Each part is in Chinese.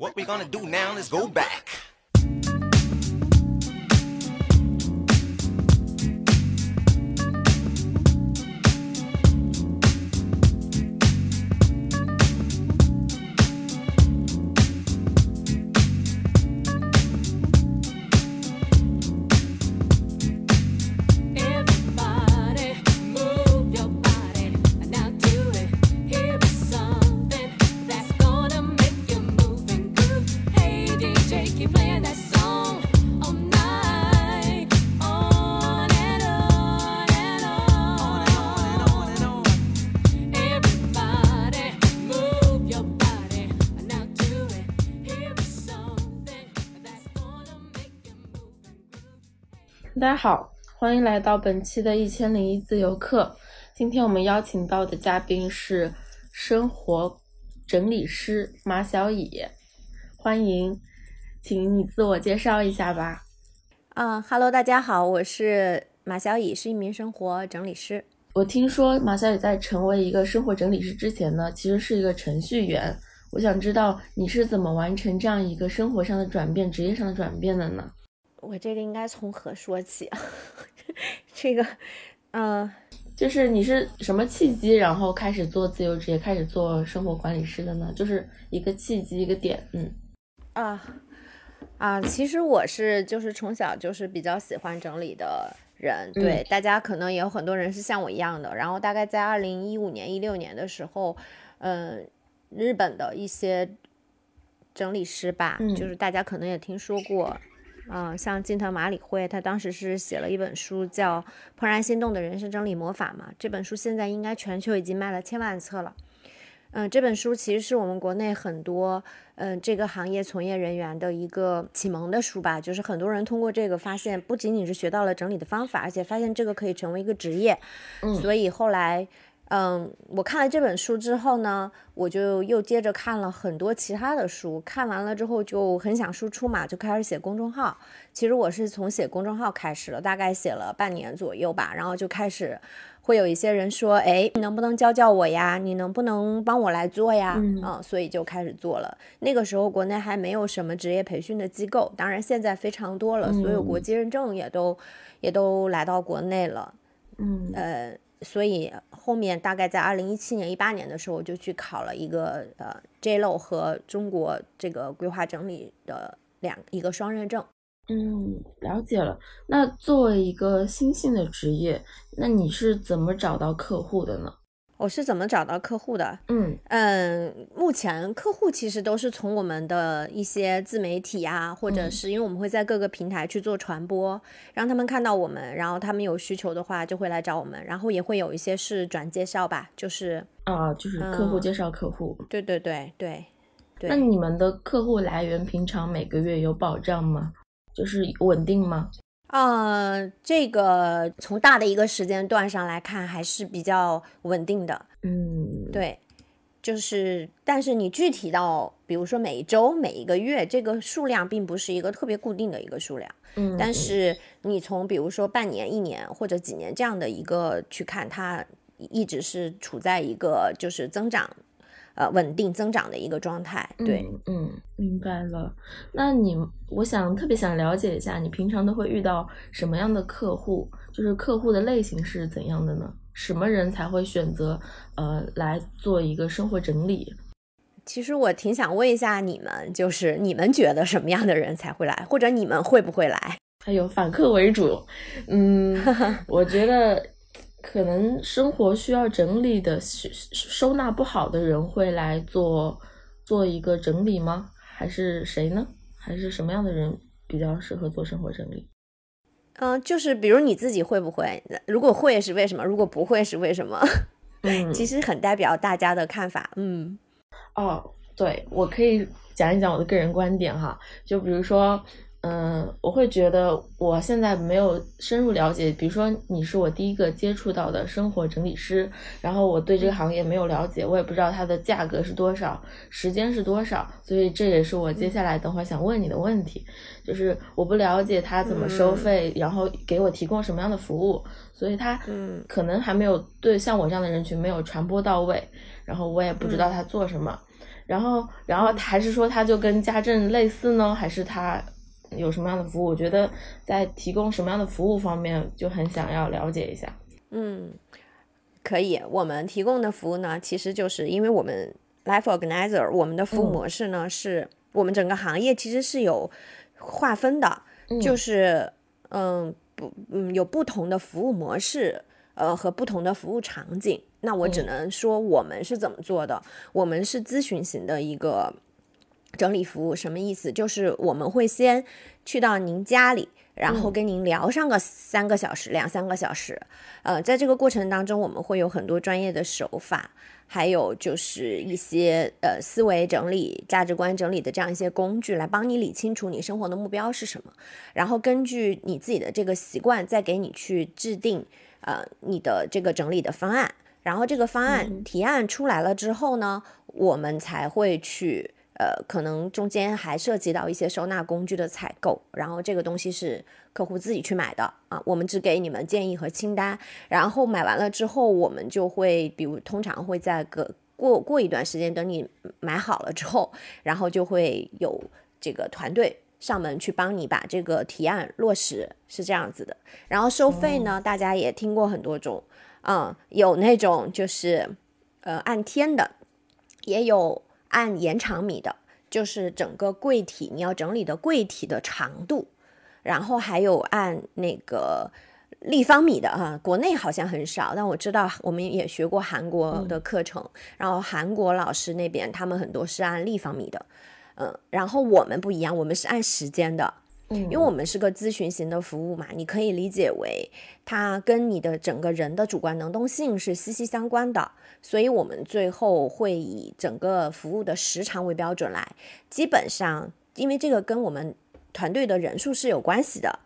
What we gonna do now is go back. 大家好，欢迎来到本期的《一千零一自由课》。今天我们邀请到的嘉宾是生活整理师马小乙，欢迎，请你自我介绍一下吧。嗯哈喽，大家好，我是马小乙，是一名生活整理师。我听说马小乙在成为一个生活整理师之前呢，其实是一个程序员。我想知道你是怎么完成这样一个生活上的转变、职业上的转变的呢？我这个应该从何说起啊？这个，嗯，就是你是什么契机，然后开始做自由职业，开始做生活管理师的呢？就是一个契机，一个点，嗯，啊啊，其实我是就是从小就是比较喜欢整理的人，对，大家可能也有很多人是像我一样的。然后大概在二零一五年、一六年的时候，嗯，日本的一些整理师吧，就是大家可能也听说过。嗯，像金藤麻里惠，他当时是写了一本书叫《怦然心动的人生整理魔法》嘛。这本书现在应该全球已经卖了千万册了。嗯，这本书其实是我们国内很多嗯这个行业从业人员的一个启蒙的书吧。就是很多人通过这个发现，不仅仅是学到了整理的方法，而且发现这个可以成为一个职业。嗯，所以后来。嗯，我看了这本书之后呢，我就又接着看了很多其他的书。看完了之后就很想输出嘛，就开始写公众号。其实我是从写公众号开始了，大概写了半年左右吧，然后就开始会有一些人说：“哎，你能不能教教我呀？你能不能帮我来做呀？”嗯，所以就开始做了。那个时候国内还没有什么职业培训的机构，当然现在非常多了，所有国际认证也都也都来到国内了。嗯，呃。所以后面大概在二零一七年、一八年的时候，我就去考了一个呃 JLO 和中国这个规划整理的两一个双认证。嗯，了解了。那作为一个新兴的职业，那你是怎么找到客户的呢？我是怎么找到客户的？嗯嗯，目前客户其实都是从我们的一些自媒体啊，或者是因为我们会在各个平台去做传播，让他们看到我们，然后他们有需求的话就会来找我们，然后也会有一些是转介绍吧，就是啊，就是客户介绍客户。对对对对对。那你们的客户来源平常每个月有保障吗？就是稳定吗？呃，这个从大的一个时间段上来看还是比较稳定的，嗯，对，就是，但是你具体到，比如说每一周、每一个月，这个数量并不是一个特别固定的一个数量，嗯，但是你从比如说半年、一年或者几年这样的一个去看，它一直是处在一个就是增长。呃，稳定增长的一个状态，对，嗯，明白了。那你，我想特别想了解一下，你平常都会遇到什么样的客户？就是客户的类型是怎样的呢？什么人才会选择呃来做一个生活整理？其实我挺想问一下你们，就是你们觉得什么样的人才会来，或者你们会不会来？还有反客为主，嗯，我觉得。可能生活需要整理的收收纳不好的人会来做做一个整理吗？还是谁呢？还是什么样的人比较适合做生活整理？嗯，就是比如你自己会不会？如果会是为什么？如果不会是为什么？嗯，其实很代表大家的看法。嗯，哦，对，我可以讲一讲我的个人观点哈。就比如说。嗯，我会觉得我现在没有深入了解，比如说你是我第一个接触到的生活整理师，然后我对这个行业没有了解，我也不知道它的价格是多少，时间是多少，所以这也是我接下来等会想问你的问题，就是我不了解他怎么收费，然后给我提供什么样的服务，所以他可能还没有对像我这样的人群没有传播到位，然后我也不知道他做什么。然后，然后还是说它就跟家政类似呢，还是它有什么样的服务？我觉得在提供什么样的服务方面就很想要了解一下。嗯，可以。我们提供的服务呢，其实就是因为我们 Life Organizer，我们的服务模式呢，是我们整个行业其实是有划分的，就是嗯不嗯有不同的服务模式，呃和不同的服务场景。那我只能说我们是怎么做的，我们是咨询型的一个整理服务，什么意思？就是我们会先去到您家里。然后跟您聊上个三个小时、两三个小时，呃，在这个过程当中，我们会有很多专业的手法，还有就是一些呃思维整理、价值观整理的这样一些工具，来帮你理清楚你生活的目标是什么，然后根据你自己的这个习惯，再给你去制定呃你的这个整理的方案，然后这个方案提案出来了之后呢，我们才会去。呃，可能中间还涉及到一些收纳工具的采购，然后这个东西是客户自己去买的啊，我们只给你们建议和清单，然后买完了之后，我们就会，比如通常会在个过过一段时间，等你买好了之后，然后就会有这个团队上门去帮你把这个提案落实，是这样子的。然后收费呢，大家也听过很多种，嗯，有那种就是呃按天的，也有。按延长米的，就是整个柜体你要整理的柜体的长度，然后还有按那个立方米的啊，国内好像很少，但我知道我们也学过韩国的课程，然后韩国老师那边他们很多是按立方米的，嗯，然后我们不一样，我们是按时间的。因为我们是个咨询型的服务嘛，你可以理解为它跟你的整个人的主观能动性是息息相关的，所以我们最后会以整个服务的时长为标准来。基本上，因为这个跟我们团队的人数是有关系的，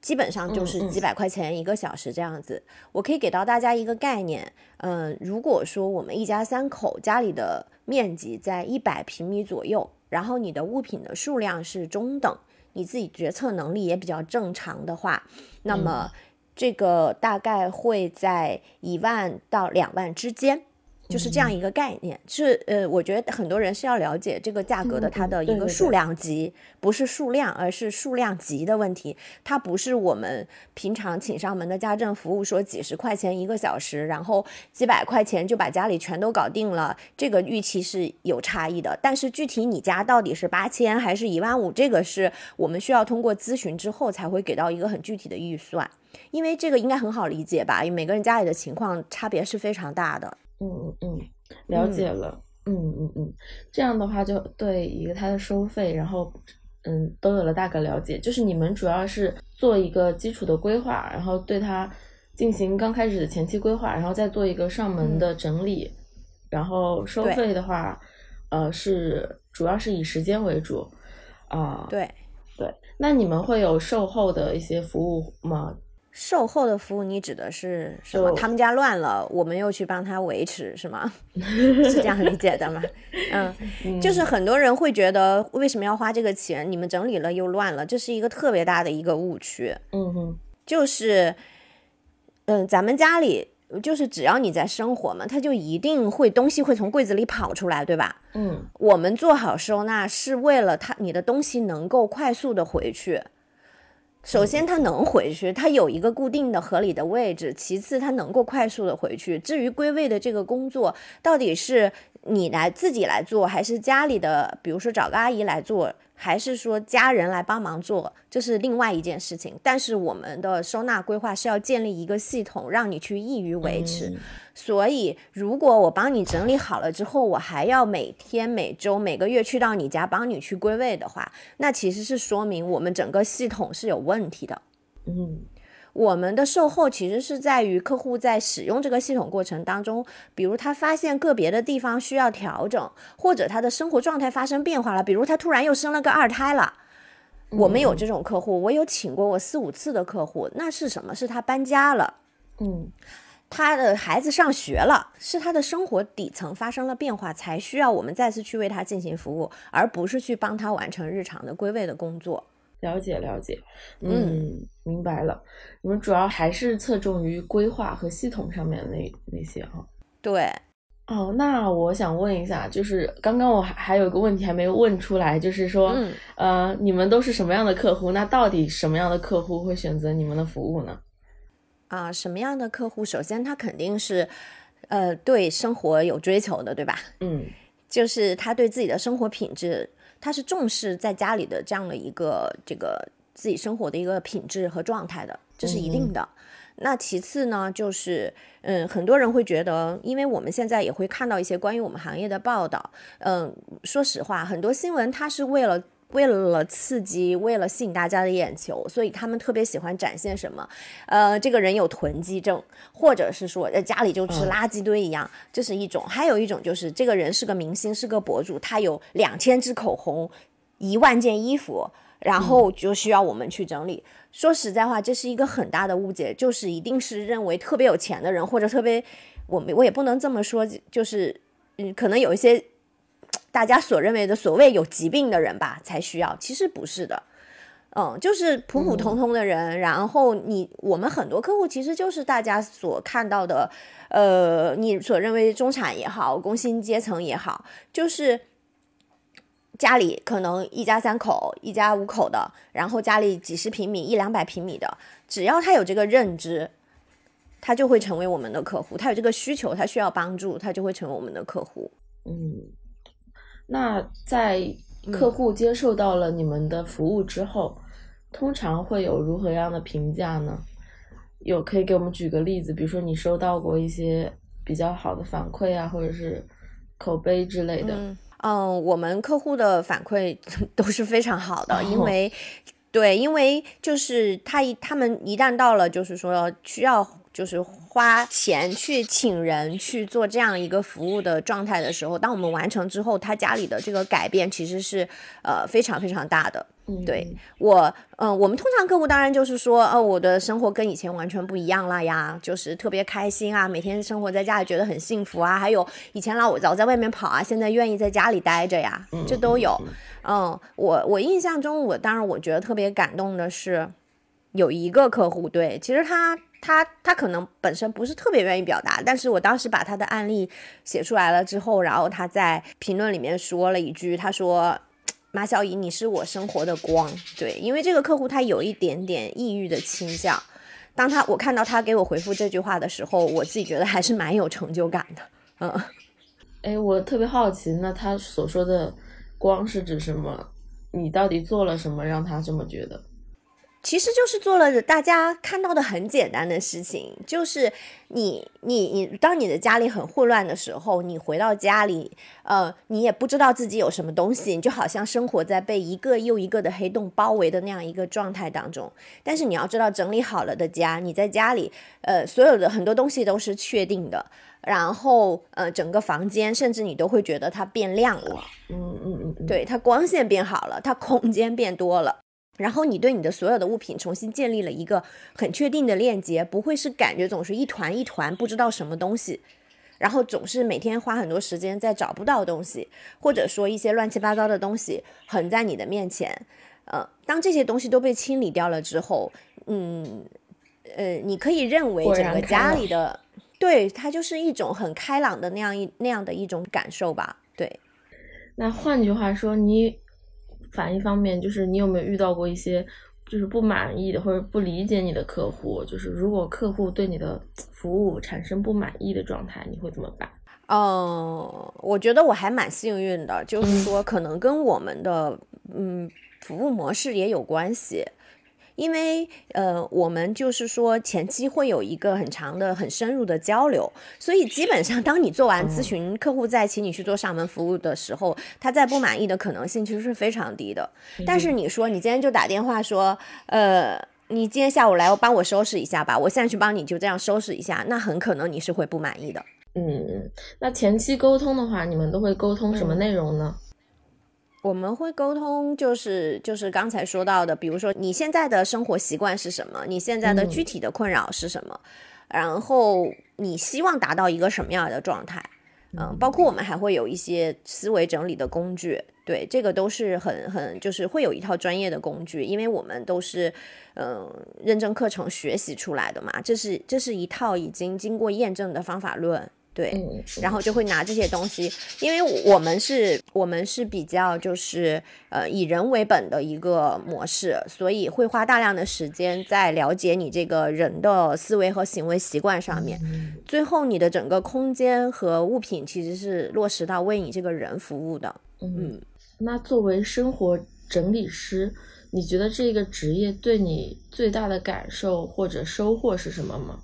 基本上就是几百块钱一个小时这样子。我可以给到大家一个概念，嗯，如果说我们一家三口家里的面积在一百平米左右，然后你的物品的数量是中等。你自己决策能力也比较正常的话，那么这个大概会在一万到两万之间。就是这样一个概念，是呃，我觉得很多人是要了解这个价格的它的一个数量级，不是数量，而是数量级的问题。它不是我们平常请上门的家政服务，说几十块钱一个小时，然后几百块钱就把家里全都搞定了。这个预期是有差异的，但是具体你家到底是八千还是一万五，这个是我们需要通过咨询之后才会给到一个很具体的预算，因为这个应该很好理解吧？因为每个人家里的情况差别是非常大的。嗯嗯嗯，了解了。嗯嗯嗯，这样的话就对一个它的收费，然后嗯都有了大概了解。就是你们主要是做一个基础的规划，然后对它进行刚开始的前期规划，然后再做一个上门的整理，然后收费的话，呃是主要是以时间为主啊。对对，那你们会有售后的一些服务吗？售后的服务，你指的是什么？他们家乱了，我们又去帮他维持，是吗？是这样理解的吗？嗯，就是很多人会觉得，为什么要花这个钱？你们整理了又乱了，这是一个特别大的一个误区。嗯哼，就是，嗯，咱们家里就是只要你在生活嘛，它就一定会东西会从柜子里跑出来，对吧？嗯，我们做好收纳是为了它，你的东西能够快速的回去。首先，它能回去，它有一个固定的、合理的位置。其次，它能够快速的回去。至于归位的这个工作，到底是你来自己来做，还是家里的，比如说找个阿姨来做？还是说家人来帮忙做，这是另外一件事情。但是我们的收纳规划是要建立一个系统，让你去易于维持。所以，如果我帮你整理好了之后，我还要每天、每周、每个月去到你家帮你去归位的话，那其实是说明我们整个系统是有问题的。嗯。我们的售后其实是在于客户在使用这个系统过程当中，比如他发现个别的地方需要调整，或者他的生活状态发生变化了，比如他突然又生了个二胎了。我们有这种客户，我有请过我四五次的客户，那是什么？是他搬家了，嗯，他的孩子上学了，是他的生活底层发生了变化，才需要我们再次去为他进行服务，而不是去帮他完成日常的归位的工作。了解了解，嗯，明白了。你们主要还是侧重于规划和系统上面那那些哈。对，哦，那我想问一下，就是刚刚我还还有个问题还没问出来，就是说，嗯呃，你们都是什么样的客户？那到底什么样的客户会选择你们的服务呢？啊、什么样的客户？首先他肯定是，呃，对生活有追求的，对吧？嗯就是他对自己的生活品质，他是重视在家里的这样的一个这个自己生活的一个品质和状态的，这是一定的。那其次呢，就是嗯，很多人会觉得，因为我们现在也会看到一些关于我们行业的报道，嗯，说实话，很多新闻它是为了。为了刺激，为了吸引大家的眼球，所以他们特别喜欢展现什么？呃，这个人有囤积症，或者是说在家里就吃嗯垃圾堆一样，这是一种；还有一种就是这个人是个明星，是个博主，他有两千支口红，一万件衣服，然后就需要我们去整理。说实在话，这是一个很大的误解，就是一定是认为特别有钱的人或者特别，我们我也不能这么说，就是嗯，可能有一些大家所认为的所谓有疾病的人吧才需要，其实不是的。嗯，就是普普通通的人，然后你我们很多客户其实就是大家所看到的，呃，你所认为中产也好，工薪阶层也好，就是家里可能一家三口、一家五口的，然后家里几十平米、一两百平米的，只要他有这个认知，他就会成为我们的客户。他有这个需求，他需要帮助，他就会成为我们的客户。嗯，那在客户接受到了你们的服务之后，通常会有如何样的评价呢？有可以给我们举个例子，比如说你收到过一些比较好的反馈啊，或者是口碑之类的。嗯嗯，我们客户的反馈 都是非常好的，因哦为对，因为就是他一他们一旦到了就是说需要就是花钱去请人去做这样一个服务的状态的时候，当我们完成之后，他家里的这个改变其实是呃非常非常大的。嗯，对我，嗯、我们通常客户当然就是说，哦，我的生活跟以前完全不一样了呀，就是特别开心啊，每天生活在家里觉得很幸福啊，还有以前老老在外面跑啊，现在愿意在家里待着呀，这都有。嗯，我我印象中，我当然我觉得特别感动的是，有一个客户，对，其实他他他可能本身不是特别愿意表达，但是我当时把他的案例写出来了之后，然后他在评论里面说了一句，他说。马小怡，你是我生活的光。对，因为这个客户他有一点点抑郁的倾向。当他我看到他给我回复这句话的时候，我自己觉得还是蛮有成就感的。嗯，哎，我特别好奇，那他所说的光是指什么？你到底做了什么让他这么觉得？其实就是做了大家看到的很简单的事情，就是你你你，当你的家里很混乱的时候，你回到家里，呃，你也不知道自己有什么东西，你就好像生活在被一个又一个的黑洞包围的那样一个状态当中。但是你要知道，整理好了的家，你在家里，呃，所有的很多东西都是确定的，然后呃，整个房间甚至你都会觉得它变亮了。嗯嗯嗯嗯，对，它光线变好了，它空间变多了。然后你对你的所有的物品重新建立了一个很确定的链接，不会是感觉总是一团一团不知道什么东西，然后总是每天花很多时间在找不到东西，或者说一些乱七八糟的东西横在你的面前。呃，当这些东西都被清理掉了之后，嗯，呃，你可以认为整个家里的，对它就是一种很开朗的那样一那样的一种感受吧，对。那换句话说，你反一方面就是你有没有遇到过一些就是不满意的或者不理解你的客户？就是如果客户对你的服务产生不满意的状态，你会怎么办？嗯，我觉得我还蛮幸运的，就是说可能跟我们的嗯服务模式也有关系。因为呃，我们就是说前期会有一个很长的、很深入的交流，所以基本上当你做完咨询，客户再请你去做上门服务的时候，他再不满意的可能性其实是非常低的。但是你说你今天就打电话说，呃，你今天下午来，我帮我收拾一下吧，我现在去帮你就这样收拾一下，那很可能你是会不满意的。嗯，那前期沟通的话，你们都会沟通什么内容呢？我们会沟通，就是就是刚才说到的，比如说你现在的生活习惯是什么，你现在的具体的困扰是什么，然后你希望达到一个什么样的状态，嗯，包括我们还会有一些思维整理的工具，对，这个都是很很就是会有一套专业的工具，因为我们都是嗯认证课程学习出来的嘛，这是这是一套已经经过验证的方法论。对，嗯，然后就会拿这些东西，因为我们是，我们是比较就是呃以人为本的一个模式，所以会花大量的时间在了解你这个人的思维和行为习惯上面。最后，你的整个空间和物品其实是落实到为你这个人服务的。嗯，那作为生活整理师，你觉得这个职业对你最大的感受或者收获是什么吗？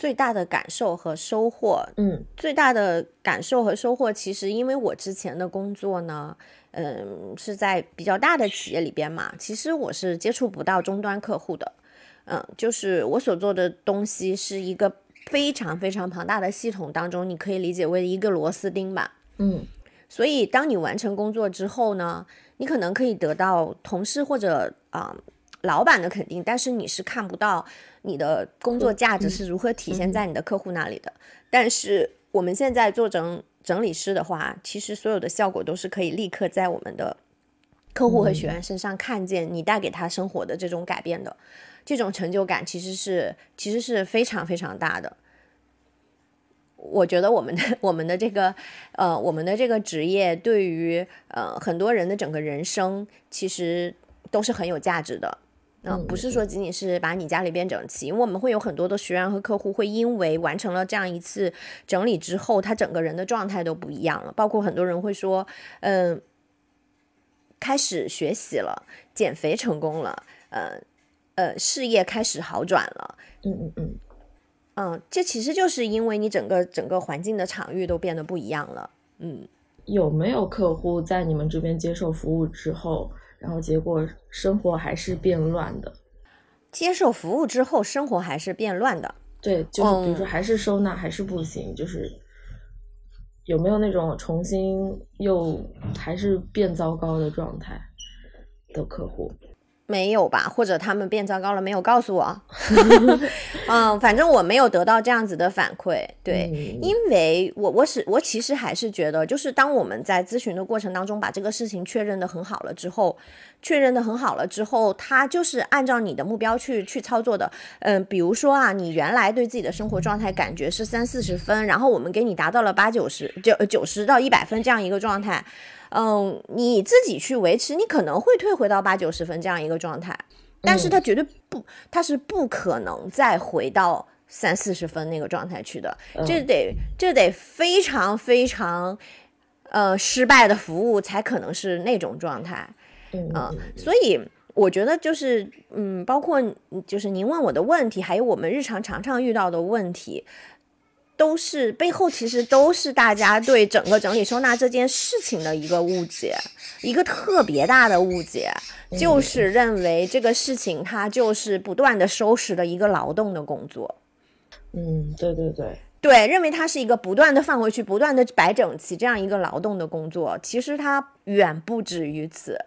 最大的感受和收获，嗯，最大的感受和收获，其实因为我之前的工作呢，嗯，是在比较大的企业里边嘛，其实我是接触不到终端客户的，嗯，就是我所做的东西是一个非常非常庞大的系统当中，你可以理解为一个螺丝钉吧，嗯，所以当你完成工作之后呢，你可能可以得到同事或者啊、老板的肯定，但是你是看不到你的工作价值是如何体现在你的客户那里的。但是我们现在做整整理师的话，其实所有的效果都是可以立刻在我们的客户和学员身上看见你带给他生活的这种改变的，这种成就感其实是其实是非常非常大的。我觉得我们的我们的这个呃我们的这个职业对于呃很多人的整个人生其实都是很有价值的。啊、嗯不是说仅仅是把你家里变整齐，因为我们会有很多的学员和客户会因为完成了这样一次整理之后，他整个人的状态都不一样了。包括很多人会说，嗯、开始学习了，减肥成功了，呃呃，事业开始好转了，嗯嗯嗯，嗯，这其实就是因为你整个整个环境的场域都变得不一样了。嗯，有没有客户在你们这边接受服务之后，然后结果生活还是变乱的？接受服务之后，生活还是变乱的。对，就是比如说嗯还是收纳还是不行，就是有没有那种重新又还是变糟糕的状态的客户？没有吧？或者他们变糟糕了，没有告诉我。嗯，反正我没有得到这样子的反馈。对，嗯因为我我是我其实还是觉得，就是当我们在咨询的过程当中把这个事情确认的很好了之后，确认的很好了之后，他就是按照你的目标去去操作的。嗯，比如说啊，你原来对自己的生活状态感觉是三四十分，然后我们给你达到了八九十九九十到一百分这样一个状态。嗯，你自己去维持，你可能会退回到八九十分这样一个状态，但是它绝对不，它是不可能再回到三四十分那个状态去的。这得这得非常非常呃失败的服务才可能是那种状态。嗯啊、所以我觉得就是，嗯，包括就是您问我的问题，还有我们日常常常遇到的问题，都是背后其实都是大家对整个整理收纳这件事情的一个误解，一个特别大的误解，就是认为这个事情它就是不断的收拾的一个劳动的工作。嗯，对对对，对，认为它是一个不断的放回去、不断的摆整齐这样一个劳动的工作，其实它远不止于此，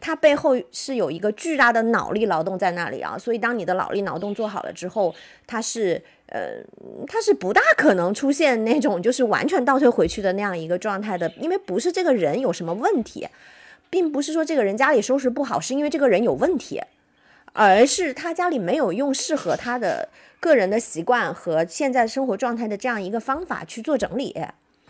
它背后是有一个巨大的脑力劳动在那里啊。所以，当你的脑力劳动做好了之后，它是呃，它是不大可能出现那种就是完全倒退回去的那样一个状态的，因为不是这个人有什么问题，并不是说这个人家里收拾不好，是因为这个人有问题。而是他家里没有用适合他的个人的习惯和现在生活状态的这样一个方法去做整理，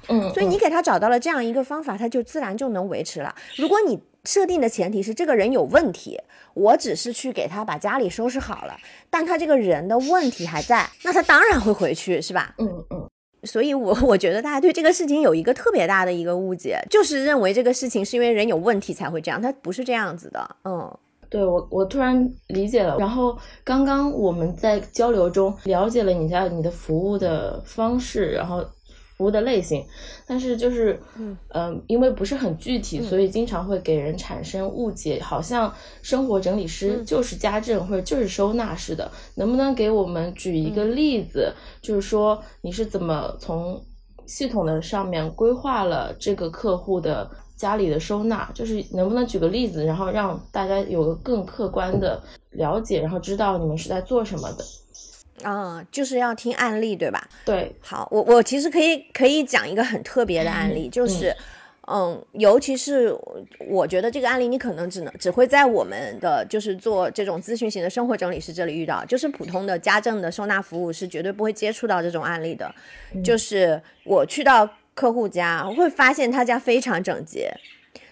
嗯，所以你给他找到了这样一个方法，他就自然就能维持了。如果你设定的前提是这个人有问题，我只是去给他把家里收拾好了，但他这个人的问题还在，那他当然会回去，是吧？嗯嗯所以我我觉得大家对这个事情有一个特别大的一个误解，就是认为这个事情是因为人有问题才会这样，他不是这样子的，嗯。对我，我突然理解了。然后刚刚我们在交流中了解了你家你的服务的方式，然后服务的类型，但是就是，嗯。呃因为不是很具体，所以经常会给人产生误解，好像生活整理师嗯。就是家政或者就是收纳似的。能不能给我们举一个例子，就是说你是怎么从系统的上面规划了这个客户的家里的收纳，就是能不能举个例子，然后让大家有个更客观的了解，然后知道你们是在做什么的。啊、就是要听案例，对吧？对，好，我我其实可以可以讲一个很特别的案例，就是，嗯，尤其是我觉得这个案例，你可能只能只会在我们的就是做这种咨询型的生活整理师这里遇到，就是普通的家政的收纳服务是绝对不会接触到这种案例的。就是我去到客户家，我会发现他家非常整洁，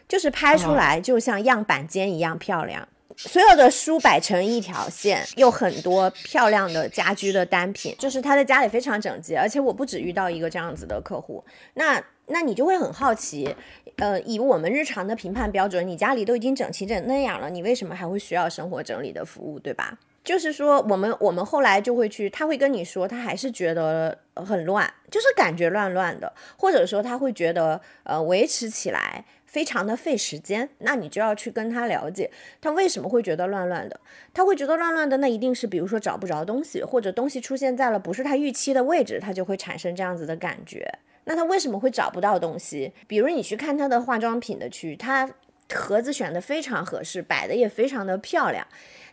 就是拍出来就像样板间一样漂亮。所有的书摆成一条线，有很多漂亮的家居的单品，就是他的家里非常整洁。而且我不止遇到一个这样子的客户，那那你就会很好奇，呃，以我们日常的评判标准，你家里都已经整齐整那样了，你为什么还会需要生活整理的服务，对吧？就是说，我们我们后来就会去，他会跟你说，他还是觉得很乱，就是感觉乱乱的，或者说他会觉得，呃，维持起来。非常的费时间，那你就要去跟他了解，他为什么会觉得乱乱的？他会觉得乱乱的，那一定是比如说找不着东西，或者东西出现在了不是他预期的位置，他就会产生这样子的感觉。那他为什么会找不到东西？比如你去看他的化妆品的区，他盒子选的非常合适，摆的也非常的漂亮。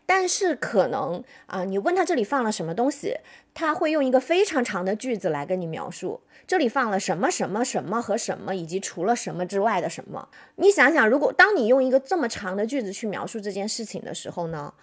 但是可能啊，你问他这里放了什么东西，他会用一个非常长的句子来跟你描述这里放了什么什么什么和什么，以及除了什么之外的什么。你想想，如果当你用一个这么长的句子去描述这件事情的时候呢，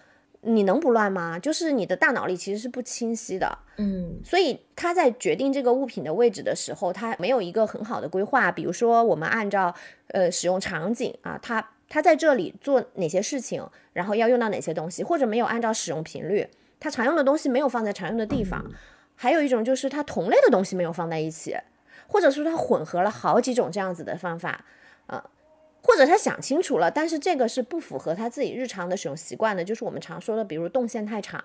你能不乱吗？就是你的大脑里其实是不清晰的，嗯，所以他在决定这个物品的位置的时候，他没有一个很好的规划。比如说，我们按照呃使用场景啊，他。他在这里做哪些事情，然后要用到哪些东西，或者没有按照使用频率，他常用的东西没有放在常用的地方。还有一种就是他同类的东西没有放在一起，或者说他混合了好几种这样子的方法，呃，或者他想清楚了，但是这个是不符合他自己日常的使用习惯的，就是我们常说的，比如动线太长，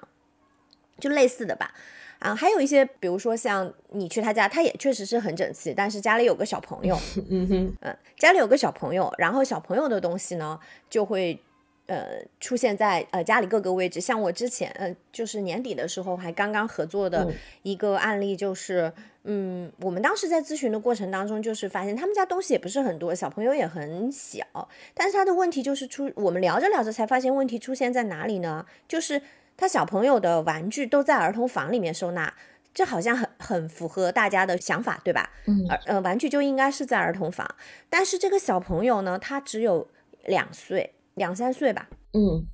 就类似的吧。啊，还有一些，比如说像你去他家，他也确实是很整齐，但是家里有个小朋友，嗯哼，嗯，家里有个小朋友，然后小朋友的东西呢，就会呃出现在呃家里各个位置。像我之前，呃，就是年底的时候还刚刚合作的一个案例，就是嗯，我们当时在咨询的过程当中，就是发现他们家东西也不是很多，小朋友也很小，但是他的问题就是出，我们聊着聊着才发现问题出现在哪里呢？就是。他小朋友的玩具都在儿童房里面收纳，这好像很很符合大家的想法，对吧？嗯，呃，玩具就应该是在儿童房，但是这个小朋友呢，他只有两岁，两三岁吧。嗯，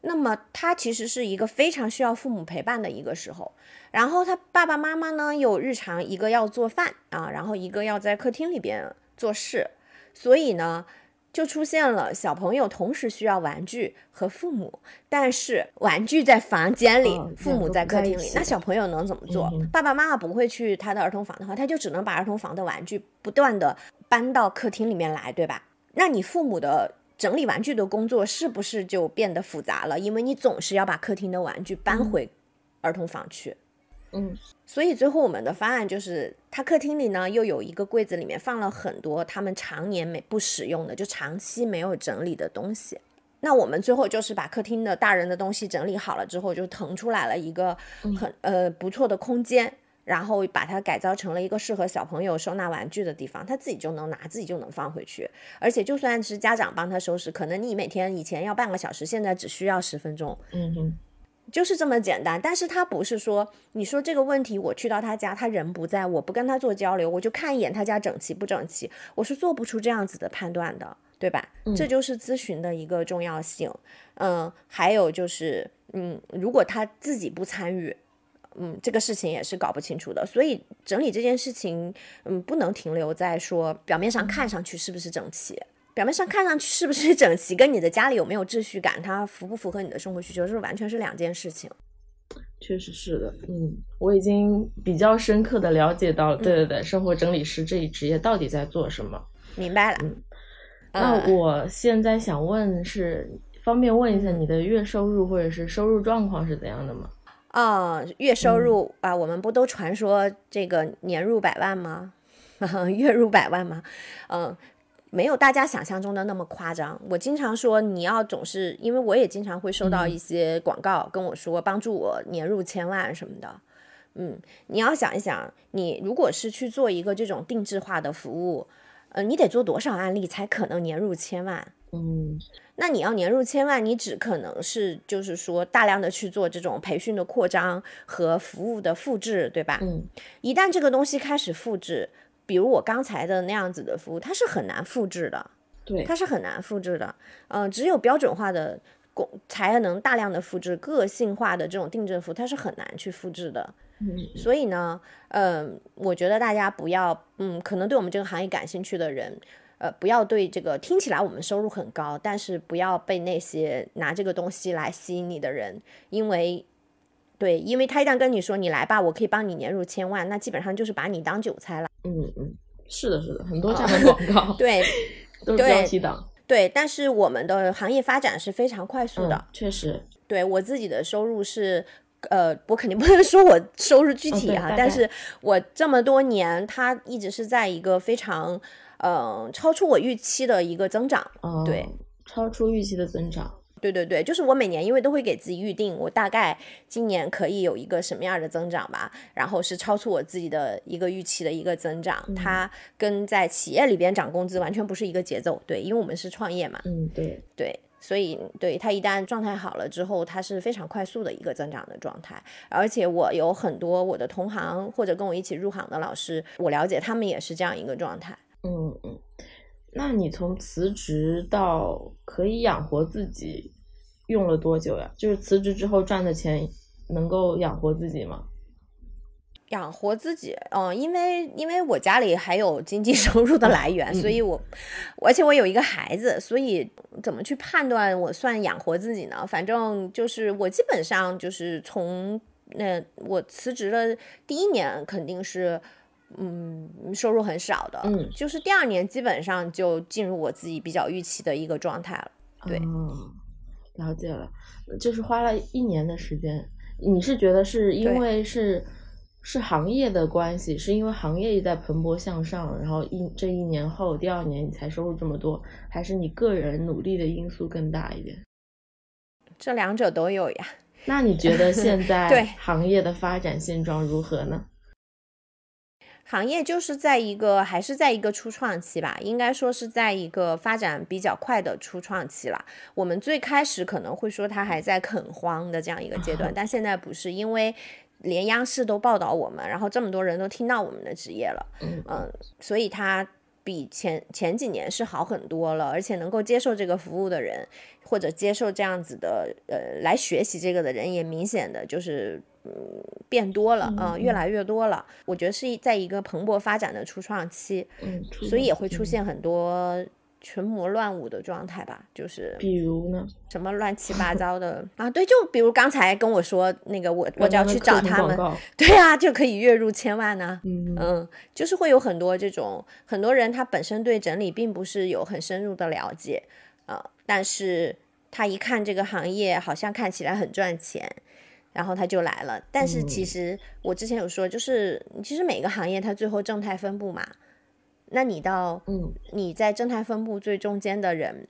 那么他其实是一个非常需要父母陪伴的一个时候，然后他爸爸妈妈呢，有日常一个要做饭啊，然后一个要在客厅里边做事，所以呢。就出现了小朋友同时需要玩具和父母，但是玩具在房间里，父母在客厅里，那小朋友能怎么做？爸爸妈妈不会去他的儿童房的话，他就只能把儿童房的玩具不断的搬到客厅里面来，对吧？那你父母的整理玩具的工作是不是就变得复杂了？因为你总是要把客厅的玩具搬回儿童房去。嗯，所以最后我们的方案就是，他客厅里呢又有一个柜子，里面放了很多他们常年没不使用的，就长期没有整理的东西。那我们最后就是把客厅的大人的东西整理好了之后，就腾出来了一个很呃不错的空间，然后把它改造成了一个适合小朋友收纳玩具的地方，他自己就能拿，自己就能放回去。而且就算是家长帮他收拾，可能你每天以前要半个小时，现在只需要十分钟。嗯哼。就是这么简单，但是他不是说你说这个问题，我去到他家，他人不在，我不跟他做交流，我就看一眼他家整齐不整齐，我是做不出这样子的判断的，对吧？这就是咨询的一个重要性。嗯，还有就是，嗯，如果他自己不参与，嗯，这个事情也是搞不清楚的。所以整理这件事情，嗯，不能停留在说表面上看上去是不是整齐。表面上看上去是不是整齐，跟你的家里有没有秩序感，它符不符合你的生活需求，是完全是两件事情。确实是的，嗯，我已经比较深刻的了解到了，对对对，生活整理师这一职业到底在做什么？明白了。嗯，那我现在想问是，方便问一下你的月收入或者是收入状况是怎样的吗？啊，月收入啊，我们不都传说这个年入百万吗？月入百万吗？嗯。没有大家想象中的那么夸张。我经常说，你要总是，因为我也经常会收到一些广告跟我说，帮助我年入千万什么的。嗯，你要想一想，你如果是去做一个这种定制化的服务，呃，你得做多少案例才可能年入千万？嗯，那你要年入千万，你只可能是就是说大量的去做这种培训的扩张和服务的复制，对吧？嗯，一旦这个东西开始复制。比如我刚才的那样子的服务，它是很难复制的，对，它是很难复制的。嗯、只有标准化的工才能大量的复制个性化的这种定制服务，它是很难去复制的。嗯所以呢，嗯、我觉得大家不要，嗯，可能对我们这个行业感兴趣的人，呃，不要对这个听起来我们收入很高，但是不要被那些拿这个东西来吸引你的人，因为。对，因为他一旦跟你说你来吧，我可以帮你年入千万，那基本上就是把你当韭菜了。嗯嗯，是的，是的，很多这样的广告 对 都是对标题党。对，但是我们的行业发展是非常快速的。嗯，确实，对我自己的收入是，呃，我肯定不能说我收入具体啊但是我这么多年，它一直是在一个非常，呃，超出我预期的一个增长。哦，对，超出预期的增长。对对对，就是我每年因为都会给自己预定，我大概今年可以有一个什么样的增长吧，然后是超出我自己的一个预期的一个增长，它跟在企业里边涨工资完全不是一个节奏。对，因为我们是创业嘛，嗯，对，对，所以对它一旦状态好了之后，它是非常快速的一个增长的状态。而且我有很多我的同行或者跟我一起入行的老师，我了解他们也是这样一个状态。嗯嗯。那你从辞职到可以养活自己，用了多久呀？就是辞职之后赚的钱能够养活自己吗？养活自己，嗯，因为因为我家里还有经济 收入的来源，所以我，而且我有一个孩子，所以怎么去判断我算养活自己呢？反正就是我基本上就是从那我辞职的第一年肯定是。嗯，收入很少的，嗯就是第二年基本上就进入我自己比较预期的一个状态了。对哦，了解了，就是花了一年的时间。你是觉得是因为是是行业的关系，是因为行业也在蓬勃向上，然后一这一年后，第二年你才收入这么多，还是你个人努力的因素更大一点？这两者都有呀。那你觉得现 在行业的发展现状如何呢？行业就是在一个还是在一个初创期吧，应该说是在一个发展比较快的初创期了。我们最开始可能会说它还在垦荒的这样一个阶段，但现在不是，因为连央视都报道我们，然后这么多人都听到我们的职业了，嗯嗯，所以它比前前几年是好很多了，而且能够接受这个服务的人，或者接受这样子的呃来学习这个的人，也明显的就是嗯变多了，嗯、越来越多了。我觉得是在一个蓬勃发展的初创期，嗯，所以也会嗯。出现很多群魔乱舞的状态吧，就是比如呢？什么乱七八糟的。啊，对，就比如刚才跟我说那个我我就要去找他们，对啊，就可以月入千万呢、嗯嗯，就是会有很多这种很多人他本身对整理并不是有很深入的了解，呃，但是他一看这个行业好像看起来很赚钱，然后他就来了。但是其嗯实我之前有说，就是其实每个行业它最后正态分布嘛，那你到嗯你在正态分布最中间的人。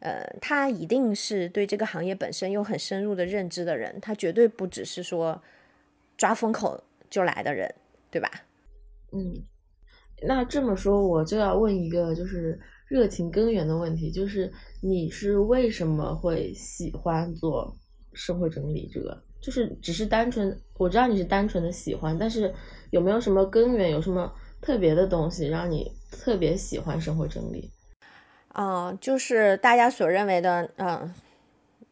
呃，他一定是对这个行业本身有很深入的认知的人，他绝对不只是说抓风口就来的人，对吧？嗯，那这么说，我就要问一个就是热情根源的问题，就是你是为什么会喜欢做社会整理这个？就是只是单纯，我知道你是单纯的喜欢，但是有没有什么根源，有什么特别的东西让你特别喜欢生活整理？嗯、就是大家所认为的，嗯、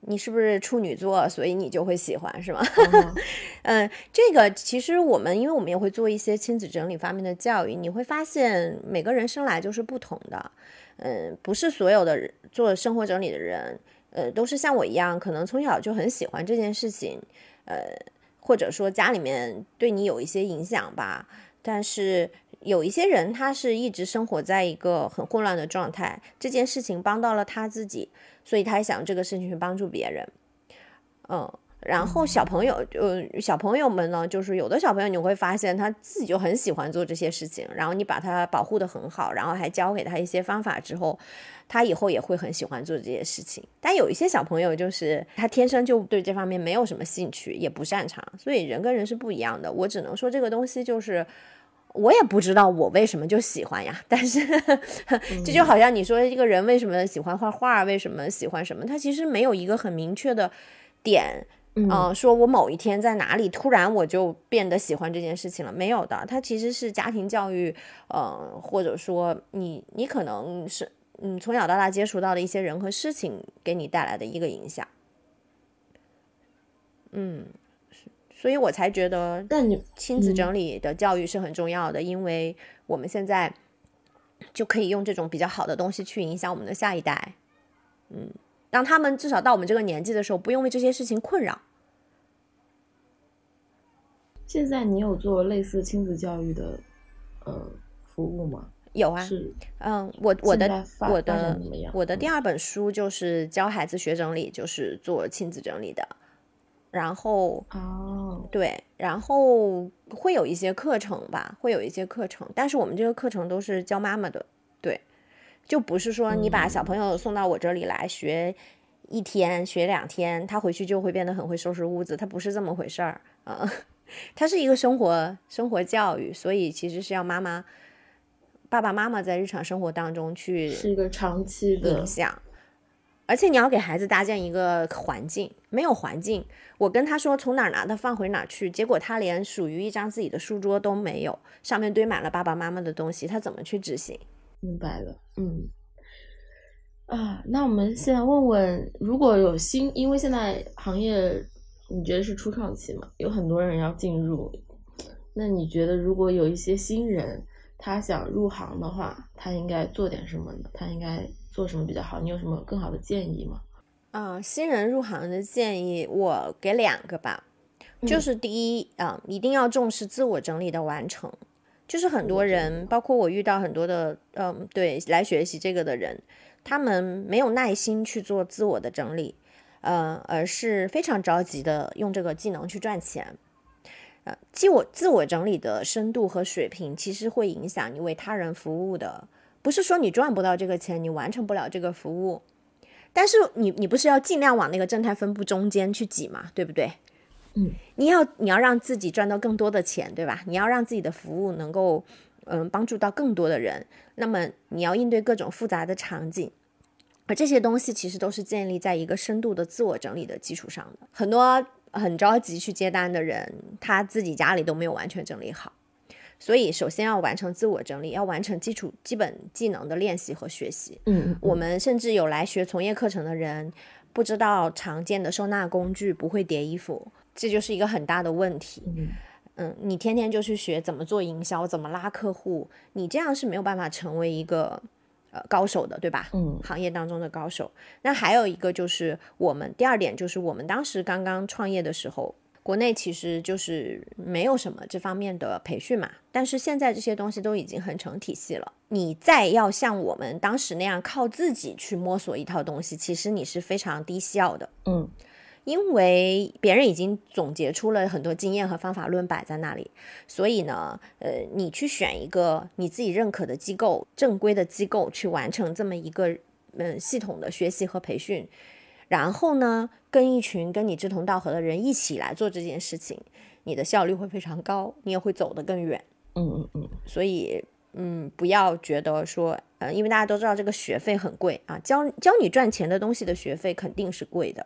你是不是处女座，所以你就会喜欢，是吗？哦 嗯，这个其实我们，因为我们也会做一些亲子整理方面的教育，你会发现每个人生来就是不同的，嗯，不是所有的人做生活整理的人，呃，都是像我一样，可能从小就很喜欢这件事情，呃，或者说家里面对你有一些影响吧，但是有一些人他是一直生活在一个很混乱的状态，这件事情帮到了他自己，所以他想这个事情去帮助别人，嗯。然后小朋友，呃，小朋友们呢，就是有的小朋友你会发现他自己就很喜欢做这些事情，然后你把他保护的很好，然后还教给他一些方法之后，他以后也会很喜欢做这些事情。但有一些小朋友就是他天生就对这方面没有什么兴趣，也不擅长，所以人跟人是不一样的。我只能说这个东西就是。我也不知道我为什么就喜欢呀，但是 这就好像你说一个人为什么喜欢画画，为什么喜欢什么，他其实没有一个很明确的点嗯。呃，说我某一天在哪里突然我就变得喜欢这件事情了，没有的，它其实是家庭教育，呃，或者说你你可能是嗯从小到大接触到的一些人和事情给你带来的一个影响，嗯，所以我才觉得但你亲子嗯。整理的教育是很重要的，因为我们现在就可以用这种比较好的东西去影响我们的下一代，嗯，让他们至少到我们这个年纪的时候，不用为这些事情困扰。现在你有做类似亲子教育的呃服务吗？有啊，嗯，我我的我的我的第嗯二本书就是教孩子学整理，就是做亲子整理的，然后哦，对，然后会有一些课程吧，会有一些课程，但是我们这个课程都是教妈妈的，对，就不是说你把小朋友送到我这里来学一天、学两天，他回去就会变得很会收拾屋子，他不是这么回事儿，嗯，它是一个生活生活教育，所以其实是要妈妈爸爸妈妈在日常生活当中去是一个长期的影响。而且你要给孩子搭建一个环境，没有环境，我跟他说从哪儿拿的放回哪儿去，结果他连属于一张自己的书桌都没有，上面堆满了爸爸妈妈的东西，他怎么去执行？明白了，嗯。啊，那我们现在问问，如果有新，因为现在行业你觉得是初创期嘛，有很多人要进入，那你觉得如果有一些新人他想入行的话，他应该做点什么呢？他应该做什么比较好？你有什么更好的建议吗？啊、新人入行的建议我给两个吧，就是第一啊、一定要重视自我整理的完成。就是很多人，包括我遇到很多的，嗯，对，来学习这个的人，他们没有耐心去做自我的整理，呃，而是非常着急的用这个技能去赚钱。呃，自我自我整理的深度和水平，其实会影响你为他人服务的。不是说你赚不到这个钱，你完成不了这个服务，但是你你不是要尽量往那个正态分布中间去挤嘛，对不对？嗯，你要你要让自己赚到更多的钱，对吧？你要让自己的服务能够嗯帮助到更多的人，那么你要应对各种复杂的场景，而这些东西其实都是建立在一个深度的自我整理的基础上的。很多很着急去接单的人，他自己家里都没有完全整理好。所以，首先要完成自我整理，要完成基础基本技能的练习和学习。嗯嗯，我们甚至有来学从业课程的人，不知道常见的收纳工具，不会叠衣服，这就是一个很大的问题。嗯嗯，你天天就去学怎么做营销，怎么拉客户，你这样是没有办法成为一个呃高手的，对吧？嗯行业当中的高手。那还有一个就是我们第二点就是我们当时刚刚创业的时候，国内其实就是没有什么这方面的培训嘛，但是现在这些东西都已经很成体系了。你再要像我们当时那样靠自己去摸索一套东西，其实你是非常低效的。嗯因为别人已经总结出了很多经验和方法论摆在那里，所以呢，呃，你去选一个你自己认可的机构、正规的机构去完成这么一个嗯系统的学习和培训，然后呢，跟一群跟你志同道合的人一起来做这件事情，你的效率会非常高，你也会走得更远。嗯嗯嗯，所以，嗯，不要觉得说，呃，因为大家都知道这个学费很贵啊，教教你赚钱的东西的学费肯定是贵的，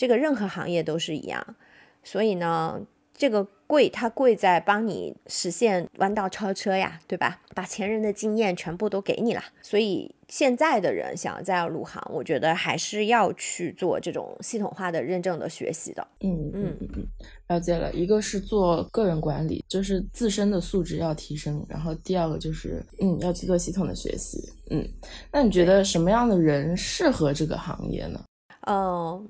这个任何行业都是一样。所以呢，这个贵它贵在帮你实现弯道超车呀，对吧？把前人的经验全部都给你了。所以现在的人想要再要入行，我觉得还是要去做这种系统化的认证的学习的。嗯嗯嗯嗯，了解了。一个是做个人管理，就是自身的素质要提升，然后第二个就是嗯要去做系统的学习。嗯，那你觉得什么样的人适合这个行业呢？嗯，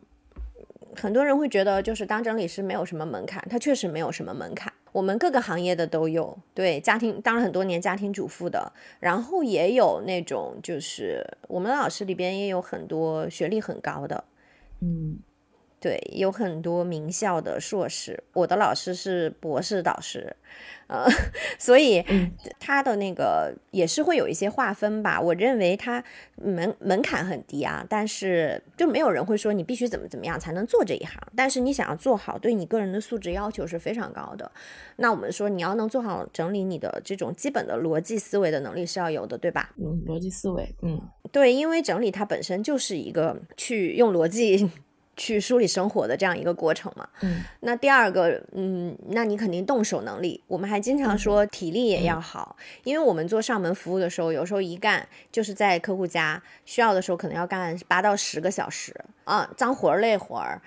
很多人会觉得就是当整理师没有什么门槛，它确实没有什么门槛。我们各个行业的都有，对家庭当了很多年家庭主妇的，然后也有那种就是我们老师里边也有很多学历很高的，嗯对，有很多名校的硕士，我的老师是博士导师，呃，所以嗯他的那个也是会有一些划分吧。我认为他门门槛很低啊，但是就没有人会说你必须怎么怎么样才能做这一行。但是你想要做好，对你个人的素质要求是非常高的。那我们说你要能做好整理你的这种基本的逻辑思维的能力是要有的，对吧？嗯，逻辑思维，嗯对，因为整理它本身就是一个去用逻辑去梳理生活的这样一个过程嘛。嗯，那第二个，嗯，那你肯定动手能力。我们还经常说体力也要好，因为我们做上门服务的时候，有时候一干就是在客户家，需要的时候可能要干八到十个小时啊，脏活累活儿、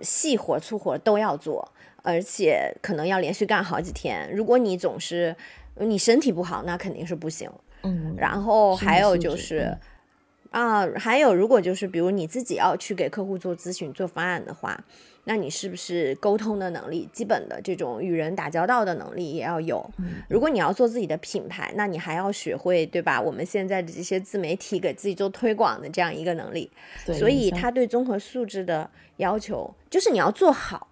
细活粗活都要做，而且可能要连续干好几天。如果你总是你身体不好，那肯定是不行。嗯，然后还有就是嗯。啊，还有，如果就是比如你自己要去给客户做咨询、做方案的话，那你是不是沟通的能力、基本的这种与人打交道的能力也要有？嗯如果你要做自己的品牌，那你还要学会，对吧？我们现在的这些自媒体给自己做推广的这样一个能力，所以营销他对综合素质的要求，就是你要做好，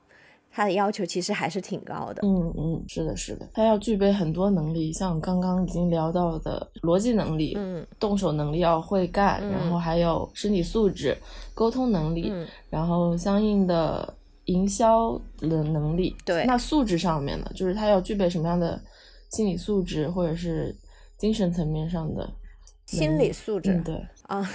他的要求其实还是挺高的。嗯嗯，是的，是的，他要具备很多能力，像刚刚已经聊到的逻辑能力，嗯动手能力要会干，然嗯后还有身体素质、沟通能力，嗯，然后相应的营销的能力。对那素质上面呢，就是他要具备什么样的心理素质，或者是精神层面上的心理素质。嗯，对，啊，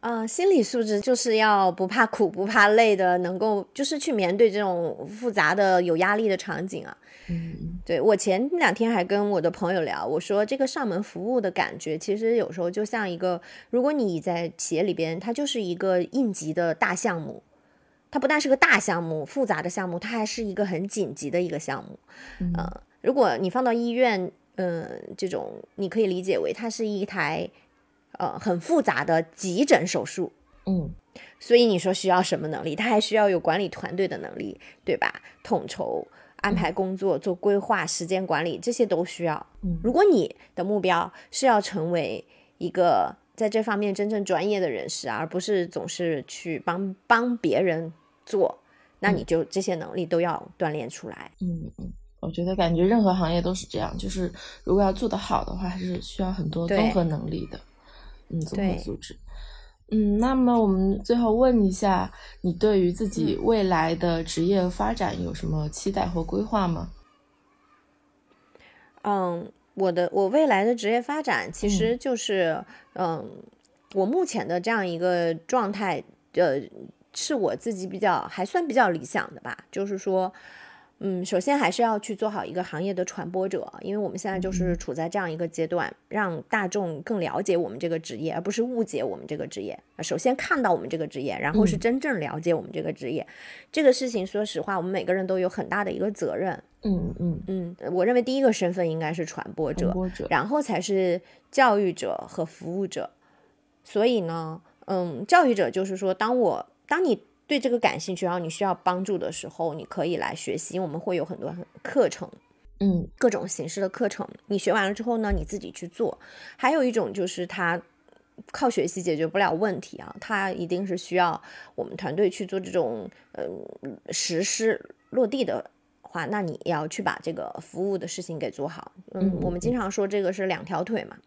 啊，心理素质就是要不怕苦不怕累的，能够就是去面对这种复杂的有压力的场景啊。嗯对我前两天还跟我的朋友聊，我说这个上门服务的感觉，其实有时候就像一个，如果你在企业里边，它就是一个应急的大项目，它不但是个大项目、复杂的项目，它还是一个很紧急的一个项目。嗯呃，如果你放到医院，嗯、这种你可以理解为它是一台呃很复杂的急诊手术。嗯所以你说需要什么能力？他还需要有管理团队的能力，对吧？统筹、安排工作、做规划、时间管理，这些都需要。嗯如果你的目标是要成为一个在这方面真正专业的人士，而不是总是去帮帮别人做，那你就这些能力都要锻炼出来。嗯嗯，我觉得感觉任何行业都是这样，就是如果要做得好的话，还是需要很多综合能力的，嗯，综合对素质。嗯，那么我们最后问一下，你对于自己嗯未来的职业发展有什么期待或规划吗？嗯，我的我未来的职业发展其实就是，嗯，我目前的这样一个状态，呃，是我自己比较还算比较理想的吧。就是说，嗯，首先还是要去做好一个行业的传播者，因为我们现在就是处在这样一个阶段，让大众更了解我们这个职业，而不是误解我们这个职业。首先看到我们这个职业，然后是嗯真正了解我们这个职业。这个事情，说实话，我们每个人都有很大的一个责任。嗯嗯，嗯，我认为第一个身份应该是传播者，传播者，然后才是教育者和服务者。所以呢，嗯，教育者就是说，当我当你对这个感兴趣，然后你需要帮助的时候，你可以来学习，我们会有很多课程，嗯各种形式的课程。你学完了之后呢，你自己去做。还有一种就是他靠学习解决不了问题啊，他一定是需要我们团队去做这种嗯实施落地的话，那你要去把这个服务的事情给做好。嗯嗯，我们经常说这个是两条腿嘛，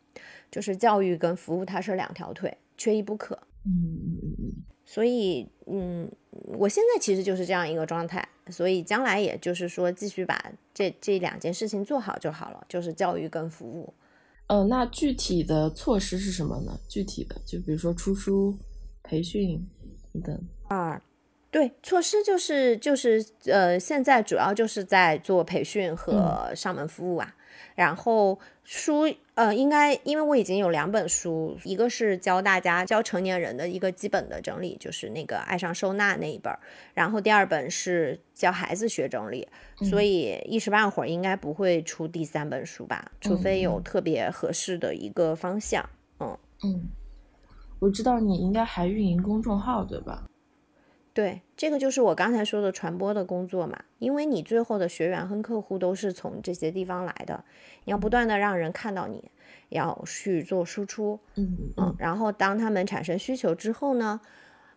就是教育跟服务它是两条腿，缺一不可。嗯嗯嗯嗯，所以，嗯，我现在其实就是这样一个状态，所以将来也就是说，继续把这这两件事情做好就好了，就是教育跟服务。呃，那具体的措施是什么呢？具体的，就比如说出书、培训等等。对，措施就是就是呃，现在主要就是在做培训和上门服务啊。然后书呃，应该因为我已经有两本书，一个是教大家教成年人的一个基本的整理，就是那个爱上收纳那一本儿，然后第二本是教孩子学整理，所以一时半会儿应该不会出第三本书吧，除非有特别合适的一个方向。嗯嗯，我知道你应该还运营公众号，对吧？对，这个就是我刚才说的传播的工作嘛，因为你最后的学员和客户都是从这些地方来的，你要不断的让人看到你，要去做输出，嗯嗯，然后当他们产生需求之后呢，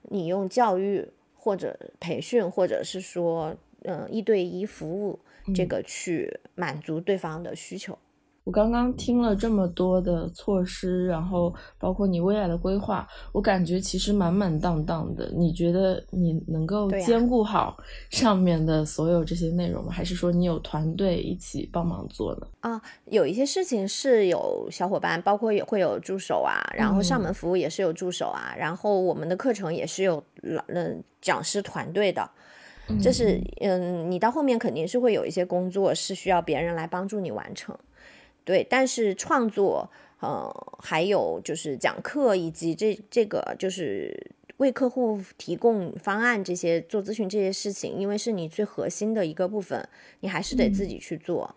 你用教育或者培训，或者是说，嗯、一对一服务这个去满足对方的需求。我刚刚听了这么多的措施，然后包括你未来的规划，我感觉其实满满当当的。你觉得你能够兼顾好上面的所有这些内容吗？还是说你有团队一起帮忙做呢？啊，有一些事情是有小伙伴，包括也会有助手啊，然后上门服务也是有助手啊，然后我们的课程也是有老嗯讲师团队的。这是嗯，你到后面肯定是会有一些工作是需要别人来帮助你完成，对。但是创作，呃，还有就是讲课以及这这个就是为客户提供方案这些做咨询这些事情，因为是你最核心的一个部分，你还是得自己去做。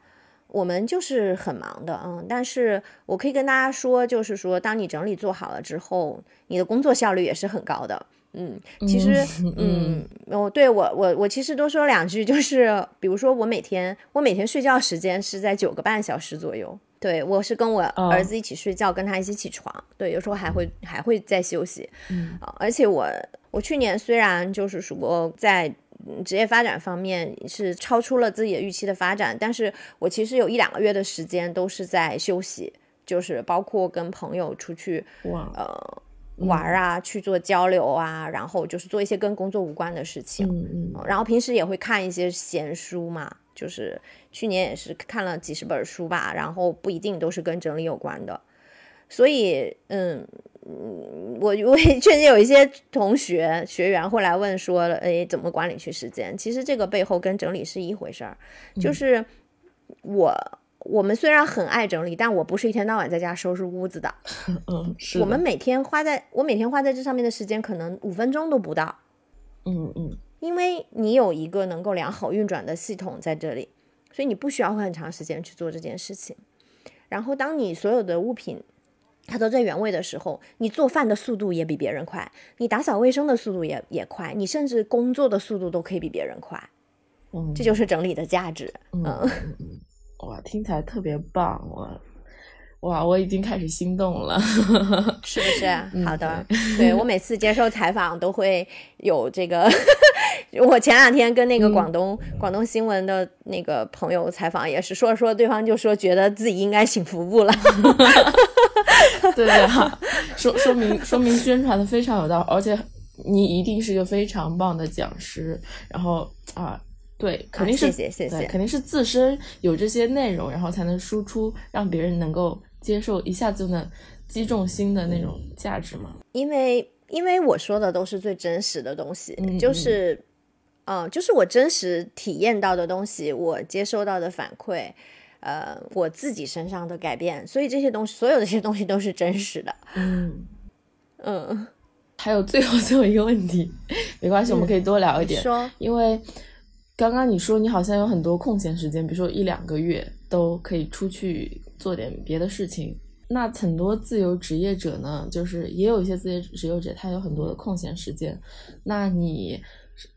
我们就是很忙的，嗯，但是我可以跟大家说，就是说，当你整理做好了之后，你的工作效率也是很高的。嗯，其实，嗯，哦，对我，我，我其实多说两句，就是比如说，我每天，我每天睡觉时间是在九个半小时左右。对我是跟我儿子一起睡觉，跟他一起起床。对，有时候还会还会再休息。嗯啊，而且我我去年虽然就是说在嗯职业发展方面是超出了自己的预期的发展，但是我其实有一两个月的时间都是在休息，就是包括跟朋友出去哇，呃玩儿啊，去做交流啊，然后就是做一些跟工作无关的事情。嗯嗯然后平时也会看一些闲书嘛，就是去年也是看了几十本书吧，然后不一定都是跟整理有关的，所以嗯嗯，我我也确实有一些同学学员会来问说，哎，怎么管理去时间？其实这个背后跟整理是一回事儿，就是我。我们虽然很爱整理，但我不是一天到晚在家收拾屋子的。嗯，是我们每天花在我每天花在这上面的时间，可能五分钟都不到。嗯嗯因为你有一个能够良好运转的系统在这里，所以你不需要花很长时间去做这件事情。然后，当你所有的物品它都在原位的时候，你做饭的速度也比别人快，你打扫卫生的速度也也快，你甚至工作的速度都可以比别人快。嗯，这就是整理的价值。嗯哇，听起来特别棒，哇哇，我已经开始心动了。是不是？好的，对我每次接受采访都会有这个。我前两天跟那个广东、广东新闻的那个朋友采访，也是说着说对方就说觉得自己应该请服务了。对啊，说说明说明宣传的非常有道理，而且你一定是一个非常棒的讲师。然后啊，对，肯定是、啊谢谢谢谢对肯定是自身有这些内容，然后才能输出，让别人能够接受，一下子就能击中心的那种价值嘛。因为因为我说的都是最真实的东西，嗯就是，嗯、就是我真实体验到的东西，我接收到的反馈，呃，我自己身上的改变，所以这些东西，所有的这些东西都是真实的。嗯，嗯，还有最后最后一个问题，没关系，我们可以多聊一点。说，因为刚刚你说你好像有很多空闲时间，比如说一两个月都可以出去做点别的事情。那很多自由职业者呢，就是也有一些自由职业者，他有很多的空闲时间。那你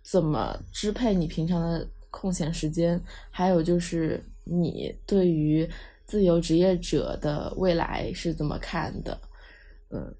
怎么支配你平常的空闲时间？还有就是你对于自由职业者的未来是怎么看的？嗯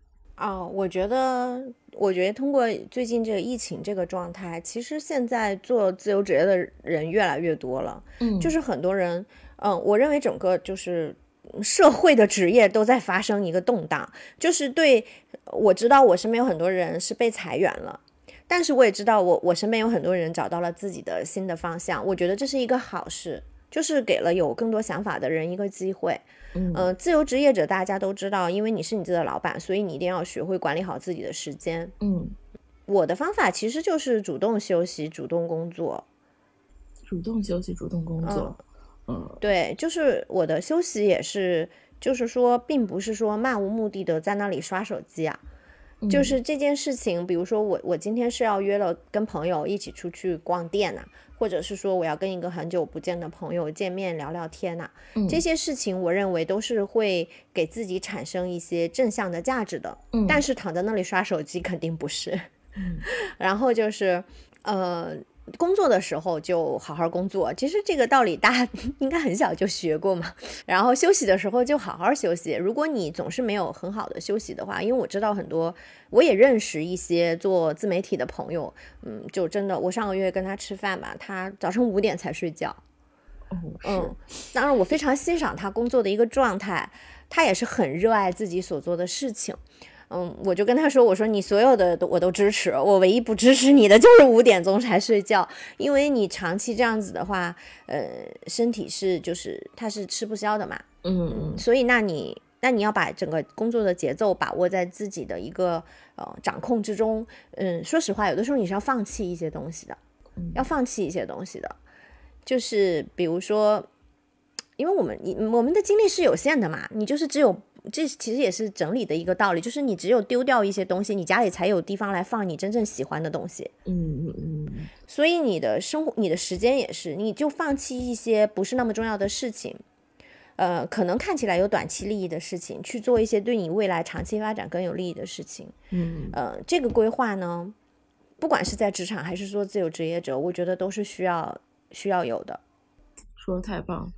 哦，我觉得，我觉得通过最近这个疫情这个状态，其实现在做自由职业的人越来越多了。嗯，就是很多人，嗯，我认为整个就是社会的职业都在发生一个动荡。就是对我知道我身边有很多人是被裁员了，但是我也知道我我身边有很多人找到了自己的新的方向。我觉得这是一个好事，就是给了有更多想法的人一个机会。嗯呃，自由职业者大家都知道，因为你是你自己的老板，所以你一定要学会管理好自己的时间。嗯，我的方法其实就是主动休息，主动工作。主动休息，主动工作。嗯对，就是我的休息也是，就是说，并不是说漫无目的的在那里刷手机啊。就是这件事情，比如说我我今天是要约了跟朋友一起出去逛店呐、或者是说我要跟一个很久不见的朋友见面聊聊天呐、嗯这些事情我认为都是会给自己产生一些正向的价值的。嗯但是躺在那里刷手机肯定不是。嗯 然后就是呃。工作的时候就好好工作，其实这个道理大家 应该很小就学过嘛。然后休息的时候就好好休息。如果你总是没有很好的休息的话，因为我知道很多，我也认识一些做自媒体的朋友，嗯，就真的，我上个月跟他吃饭吧，他早上五点才睡觉，嗯，当然我非常欣赏他工作的一个状态，他也是很热爱自己所做的事情。嗯，我就跟他说：“我说你所有的我都支持，我唯一不支持你的就是五点钟才睡觉，因为你长期这样子的话，呃，身体是就是它是吃不消的嘛。嗯嗯，所以那你那你要把整个工作的节奏把握在自己的一个呃掌控之中。嗯，说实话，有的时候你是要放弃一些东西的，要放弃一些东西的，就是比如说，因为我们你我们的精力是有限的嘛，你就是只有。这其实也是整理的一个道理，就是你只有丢掉一些东西，你家里才有地方来放你真正喜欢的东西。嗯嗯嗯。所以你的生活、你的时间也是，你就放弃一些不是那么重要的事情，呃，可能看起来有短期利益的事情，去做一些对你未来长期发展更有利益的事情。嗯。呃，这个规划呢，不管是在职场还是说自由职业者，我觉得都是需要需要有的。说的太棒。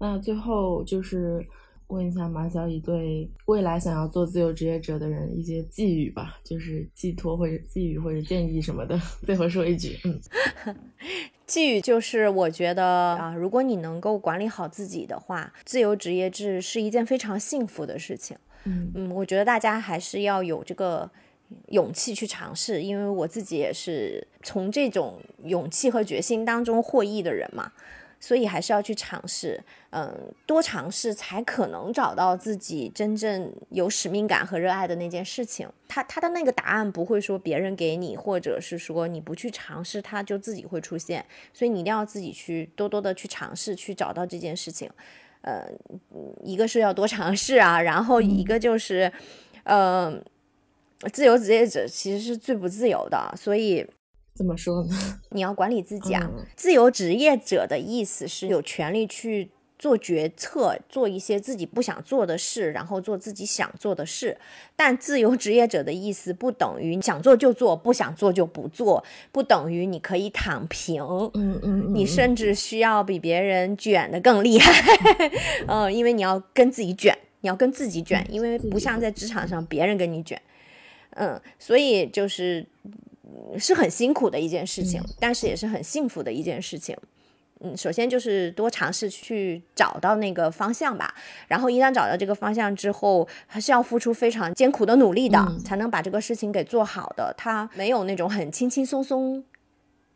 那最后就是。问一下马小乙对未来想要做自由职业者的人一些寄语吧，就是寄托或者寄语或者建议什么的。最后说一句，嗯，寄语就是我觉得啊，如果你能够管理好自己的话，自由职业制是一件非常幸福的事情。嗯嗯，我觉得大家还是要有这个勇气去尝试，因为我自己也是从这种勇气和决心当中获益的人嘛。所以还是要去尝试，嗯，多尝试才可能找到自己真正有使命感和热爱的那件事情。他他的那个答案不会说别人给你，或者是说你不去尝试，他就自己会出现。所以你一定要自己去多多的去尝试，去找到这件事情。呃，一个是要多尝试啊，然后一个就是，呃，自由职业者其实是最不自由的，所以。怎么说呢？你要管理自己啊！自由职业者的意思是有权利去做决策，做一些自己不想做的事，然后做自己想做的事。但自由职业者的意思不等于想做就做，不想做就不做，不等于你可以躺平。嗯嗯，你甚至需要比别人卷的更厉害。嗯，因为你要跟自己卷，你要跟自己卷，因为不像在职场上别人跟你卷。嗯，所以就是。是很辛苦的一件事情，但是也是很幸福的一件事情。嗯，首先就是多尝试去找到那个方向吧，然后一旦找到这个方向之后，还是要付出非常艰苦的努力的，才能把这个事情给做好的。它没有那种很轻轻松松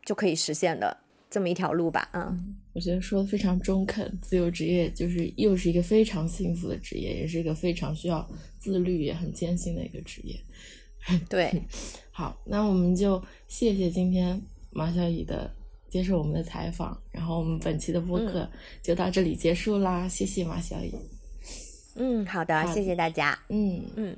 就可以实现的这么一条路吧。嗯，我觉得说的非常中肯。自由职业就是又是一个非常幸福的职业，也是一个非常需要自律也很艰辛的一个职业。对。好，那我们就谢谢今天马小乙的接受我们的采访，然后我们本期的播客就到这里结束啦，谢谢马小乙。嗯，好的，谢谢大家。嗯嗯。